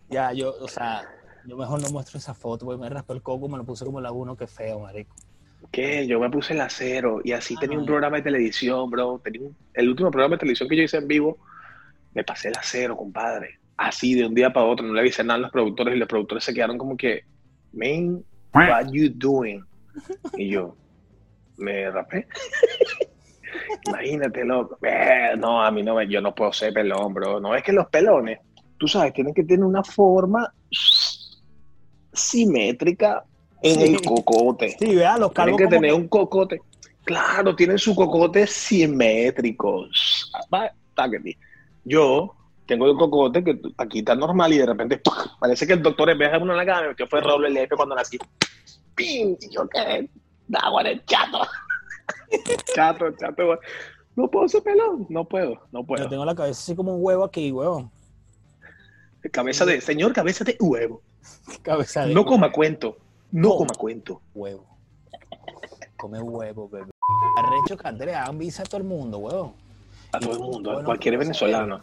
[SPEAKER 2] Ya, yo, o sea, yo mejor no muestro esa foto, porque me raspé el coco, me lo puse como la uno, que feo, marico.
[SPEAKER 1] ¿Qué? Yo me puse el acero y así tenía un programa de televisión, bro. Tenía un- el último programa de televisión que yo hice en vivo, me pasé el acero, compadre. Así de un día para otro, no le avisé nada a los productores y los productores se quedaron como que, man, what you doing? Y yo, me rapé. (laughs) Imagínate, loco. Eh, no, a mí no me, yo no puedo ser pelón, bro. No es que los pelones, tú sabes, tienen que tener una forma simétrica en
[SPEAKER 2] Sí.
[SPEAKER 1] el cocote.
[SPEAKER 2] Sí, vea, los
[SPEAKER 1] Tienen
[SPEAKER 2] calvos
[SPEAKER 1] que tener
[SPEAKER 2] que-
[SPEAKER 1] un cocote. Claro, tienen su cocote simétrico. Va, táquete. Yo tengo el cocote que aquí está normal y de repente parece que el doctor en vez de uno en la cara me metió fue roble lepe cuando nací. ¡Pim! Y yo qué, da guarda el (laughs) chato. chato, chato. No puedo ser pelón, no puedo, no
[SPEAKER 2] Yo
[SPEAKER 1] puedo.
[SPEAKER 2] tengo la cabeza así como un huevo aquí, huevón.
[SPEAKER 1] Cabeza de, señor, cabeza de huevo. (laughs)
[SPEAKER 2] Cabeza de
[SPEAKER 1] No coma cuento, no coma cuento.
[SPEAKER 2] huevo. Come huevo, bebé. Arrecho que Andrea, hagan visa a todo el mundo, huevón.
[SPEAKER 1] A todo el mundo, a cualquier venezolano,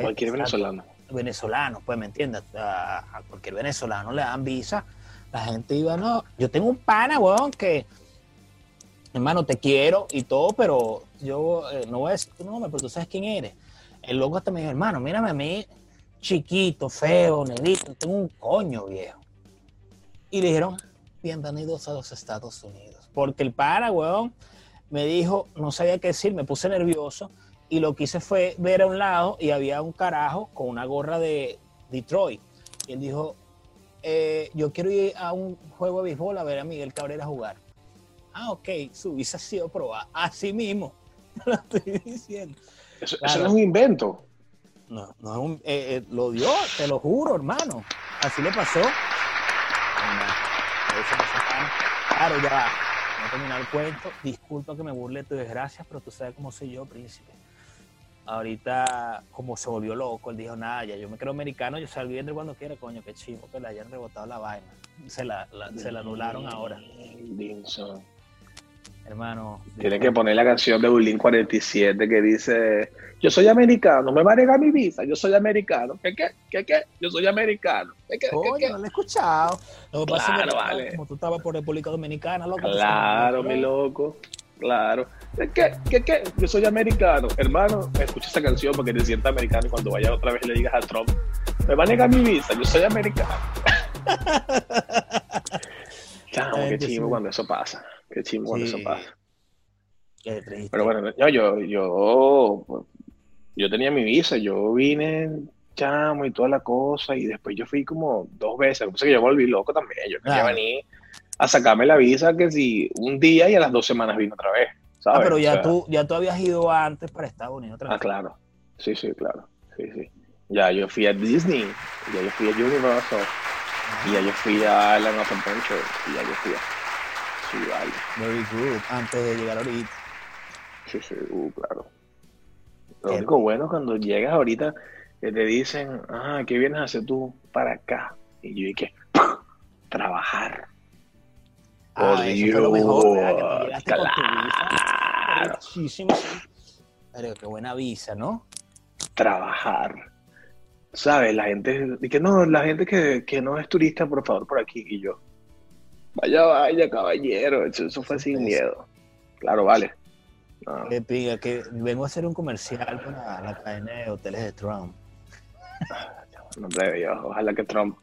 [SPEAKER 1] cualquier venezolano.
[SPEAKER 2] venezolano, pues me entiendes, a, a cualquier venezolano le dan visa, la gente iba, no, yo tengo un pana, weón, que, hermano, te quiero y todo, pero yo eh, no voy a decir tu nombre, pero tú sabes quién eres. El loco hasta me dijo, hermano, mírame a mí, chiquito, feo, negrito, tengo un coño, viejo. Y le dijeron, bienvenidos a los Estados Unidos. Porque el pana, weón, me dijo, no sabía qué decir, me puse nervioso y lo que hice fue ver a un lado y había un carajo con una gorra de Detroit. Y él dijo, eh, yo quiero ir a un juego de béisbol a ver a Miguel Cabrera jugar. Ah, ok, su visa ha sido aprobada. Así mismo, (laughs) lo estoy diciendo.
[SPEAKER 1] Eso, eso no es un invento.
[SPEAKER 2] No, no es un, eh, eh, lo dio, te lo juro, hermano. Así le pasó. Claro, ya va. No he terminado el cuento. Disculpa que me burle de tu desgracia, pero tú sabes cómo soy yo, príncipe. Ahorita, como se volvió loco, él dijo, nada, ya yo me creo americano, yo salgo entre cuando quiera, coño, qué chivo que le hayan rebotado la vaina. Se la, la- se la anularon ahora,
[SPEAKER 1] Dinson.
[SPEAKER 2] Hermano.
[SPEAKER 1] Tiene que poner la canción de Bulín 47 que dice: Yo soy americano, me va a negar mi visa, yo soy americano. ¿Qué qué? ¿Qué qué? Yo soy americano. ¿Qué qué? ¿Qué
[SPEAKER 2] Coño,
[SPEAKER 1] qué?
[SPEAKER 2] no lo he escuchado. Lo que
[SPEAKER 1] Claro, vale.
[SPEAKER 2] como tú estabas por República Dominicana, loco.
[SPEAKER 1] Claro, mi loco. Claro. ¿Qué qué? ¿Qué qué? Yo soy americano. Hermano, escucha esa canción porque te sientas americano y cuando vayas otra vez le digas a Trump: Me va a negar mi visa, yo soy americano. (laughs) Chamo, chimo
[SPEAKER 2] sí.
[SPEAKER 1] cuando eso pasa. Qué cuando
[SPEAKER 2] Sí.
[SPEAKER 1] eso pasa.
[SPEAKER 2] Qué triste.
[SPEAKER 1] Pero bueno, yo, yo, yo, yo tenía mi visa, yo vine chamo y toda la cosa, y después yo fui como dos veces. Lo que que yo volví loco también. Yo quería
[SPEAKER 2] Ah.
[SPEAKER 1] venir a sacarme la visa que si un día y a las dos semanas vino otra vez. ¿sabes?
[SPEAKER 2] Ah, pero
[SPEAKER 1] O
[SPEAKER 2] ya
[SPEAKER 1] sea,
[SPEAKER 2] tú, ya tú habías ido antes para Estados Unidos otra
[SPEAKER 1] Ah,
[SPEAKER 2] vez.
[SPEAKER 1] claro. Sí, sí, claro. Sí, sí. Ya yo fui a Disney, ya yo fui a Universal, y ya yo fui a Island of Adventure, y ya yo fui a... Sí, vale.
[SPEAKER 2] Very good. Antes de llegar ahorita.
[SPEAKER 1] Sí, sí, uh, claro. Lo único bueno cuando llegas ahorita, que te dicen, ah, ¿qué vienes a hacer tú para acá? Y yo dije, (laughs) trabajar.
[SPEAKER 2] Ah,
[SPEAKER 1] Por
[SPEAKER 2] eso fue lo mejor, ¿verdad? Que tú
[SPEAKER 1] Dios,
[SPEAKER 2] llegaste con tu visa.
[SPEAKER 1] claro.
[SPEAKER 2] Pero qué buena visa, ¿no?
[SPEAKER 1] trabajar. ¿Sabes? La gente, y que no, la gente que, que no es turista, por favor, por aquí. Y yo, vaya, vaya, caballero, eso, eso fue sin miedo. Claro, vale. No,
[SPEAKER 2] Que piga, que vengo a hacer un comercial para la cadena de hoteles de Trump.
[SPEAKER 1] no debe, yo, ojalá que Trump.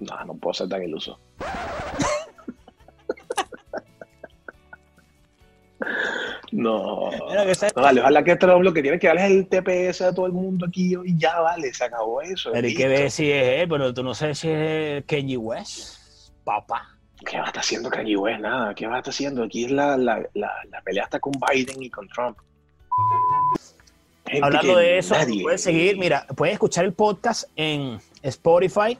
[SPEAKER 1] No, no puedo ser tan iluso. (laughs) No.
[SPEAKER 2] Que
[SPEAKER 1] No, vale, ojalá que Trump lo que tiene que darle es el TPS a todo el mundo aquí y ya vale, se acabó eso.
[SPEAKER 2] Pero hay que ver si es él, pero tú no sabes si es Kenny West, papá.
[SPEAKER 1] ¿Qué va a estar haciendo Kanye West? Nada, ¿qué va a estar haciendo? Aquí es la, la, la, la pelea está con Biden y con Trump. Gente
[SPEAKER 2] Hablando de eso,
[SPEAKER 1] nadie-
[SPEAKER 2] puedes seguir, mira, puedes escuchar el podcast en Spotify,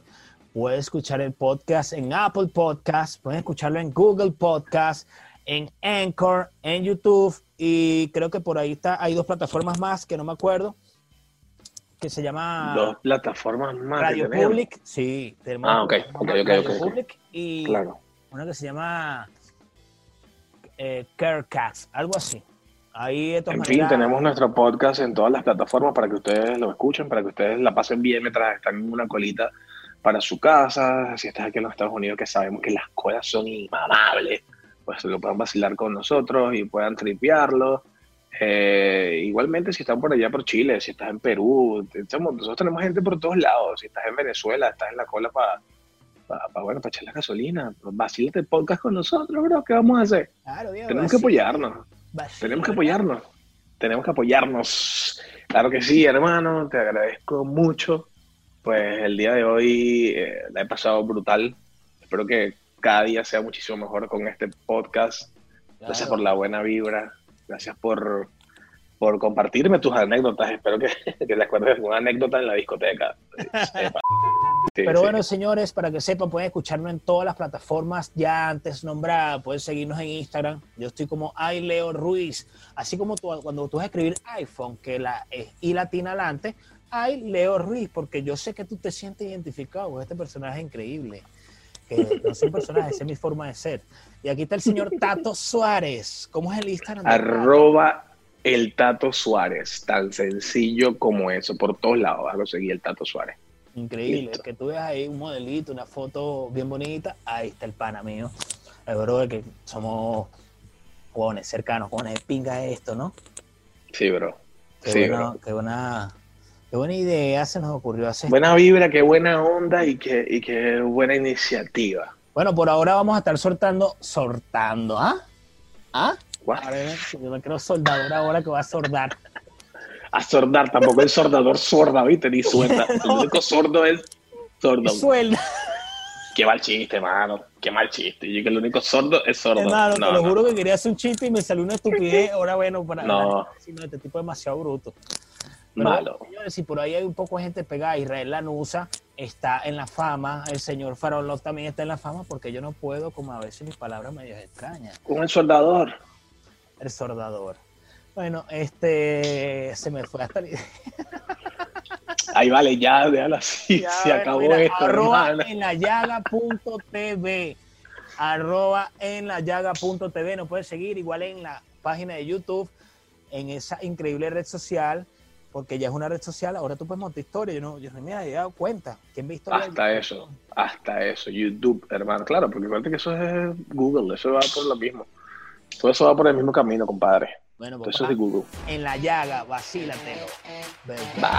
[SPEAKER 2] puedes escuchar el podcast en Apple Podcast, puedes escucharlo en Google Podcast, en Anchor, en YouTube y creo que por ahí está, hay dos plataformas más que no me acuerdo, que se llama
[SPEAKER 1] Dos plataformas más
[SPEAKER 2] Radio. Public, sí, tenemos
[SPEAKER 1] Ah, ok,
[SPEAKER 2] una
[SPEAKER 1] ok,
[SPEAKER 2] que se llama
[SPEAKER 1] ok,
[SPEAKER 2] Radio. Public y
[SPEAKER 1] Claro.
[SPEAKER 2] Una que se llama eh, Carecast, algo así. Ahí
[SPEAKER 1] En fin, tenemos nuestro podcast en todas las plataformas para que ustedes lo escuchen, para que ustedes la pasen bien mientras están en una colita para su casa. Si estás aquí en los Estados Unidos, que sabemos que las colas son inmamables, pues lo puedan vacilar con nosotros y puedan tripearlo. Eh, igualmente, si están por allá por Chile, si estás en Perú, estamos- nosotros tenemos gente por todos lados. Si estás en Venezuela, estás en la cola para, bueno, para echar la gasolina, vacílate el podcast con nosotros, bro. ¿Qué vamos a hacer?
[SPEAKER 2] Claro,
[SPEAKER 1] Tenemos que apoyarnos.
[SPEAKER 2] vacío,
[SPEAKER 1] Tenemos que apoyarnos. Tenemos que apoyarnos. Claro que sí, hermano. Te agradezco mucho. Pues el día de hoy eh, la he pasado brutal. Espero que cada día sea muchísimo mejor con este podcast. Gracias
[SPEAKER 2] Claro.
[SPEAKER 1] por la buena vibra. Gracias por, por compartirme tus anécdotas. Espero que, (laughs) que te acuerdes de alguna anécdota en la discoteca. (laughs) Sí,
[SPEAKER 2] Pero
[SPEAKER 1] sí.
[SPEAKER 2] bueno, señores, para que sepan, pueden escucharnos en todas las plataformas ya antes nombradas. Pueden seguirnos en Instagram. Yo estoy como iLeo Ruiz. Así como tú, cuando tú vas a escribir iPhone, que la es I latina adelante, iLeo Ruiz, porque yo sé que tú te sientes identificado con este personaje increíble. Que no es un personaje, esa es mi forma de ser. Y aquí está el señor (laughs) Tato Suárez. ¿Cómo es el Instagram?
[SPEAKER 1] Arroba el Tato Suárez. Tan sencillo como eso. Por todos lados a conseguir el Tato Suárez.
[SPEAKER 2] Increíble,
[SPEAKER 1] Listo.
[SPEAKER 2] que tú veas ahí un modelito, una foto bien bonita, ahí está el pana mío. El brother que somos jóvenes, cercanos, jóvenes de pinga esto, ¿no?
[SPEAKER 1] Sí, bro.
[SPEAKER 2] Qué,
[SPEAKER 1] Sí,
[SPEAKER 2] buena,
[SPEAKER 1] bro.
[SPEAKER 2] qué buena, qué buena idea se nos ocurrió hacer.
[SPEAKER 1] Buena vibra, qué buena onda y qué, y qué buena iniciativa.
[SPEAKER 2] Bueno, por ahora vamos a estar sortando, sortando, ¿ah? ¿Ah? Ahora, yo me creo soldador ahora que va a sordar.
[SPEAKER 1] A sordar, tampoco el sordador sorda, ¿viste? Ni suelta. (laughs) El único sordo es sordo.
[SPEAKER 2] Suelda.
[SPEAKER 1] Qué mal chiste, mano. Qué mal chiste. Yo que el único sordo es sordo.
[SPEAKER 2] Hermano,
[SPEAKER 1] no,
[SPEAKER 2] te lo
[SPEAKER 1] no.
[SPEAKER 2] juro que quería hacer un chiste y me salió una estupidez. Ahora bueno, para
[SPEAKER 1] No.
[SPEAKER 2] este tipo es demasiado bruto. Pero,
[SPEAKER 1] Malo.
[SPEAKER 2] Señores, si por ahí hay un poco de gente pegada, Israel Lanusa está en la fama, el señor Farol Love también está en la fama, porque yo no puedo, como a veces mis palabras medio extrañas.
[SPEAKER 1] Con el soldador.
[SPEAKER 2] El sordador. Bueno, este se me fue hasta el- (laughs)
[SPEAKER 1] Ahí vale, ya, déjalo así.
[SPEAKER 2] Ya,
[SPEAKER 1] Se acabó
[SPEAKER 2] mira,
[SPEAKER 1] esto,
[SPEAKER 2] arroba en la llaga.tv. Arroba en la llaga.tv. Nos puedes seguir igual en la página de YouTube, en esa increíble red social, porque ya es una red social. Ahora tú puedes montar historia. Yo no, yo no me había dado cuenta. ¿Quién ve historia?
[SPEAKER 1] Hasta eso, hasta eso, YouTube, hermano. Claro, porque acuérdate que eso es Google, eso va por lo mismo. Todo eso va por el mismo camino, compadre.
[SPEAKER 2] Bueno,
[SPEAKER 1] eso es de Google.
[SPEAKER 2] en la llaga, vacílatelo. bebé.
[SPEAKER 1] Bye.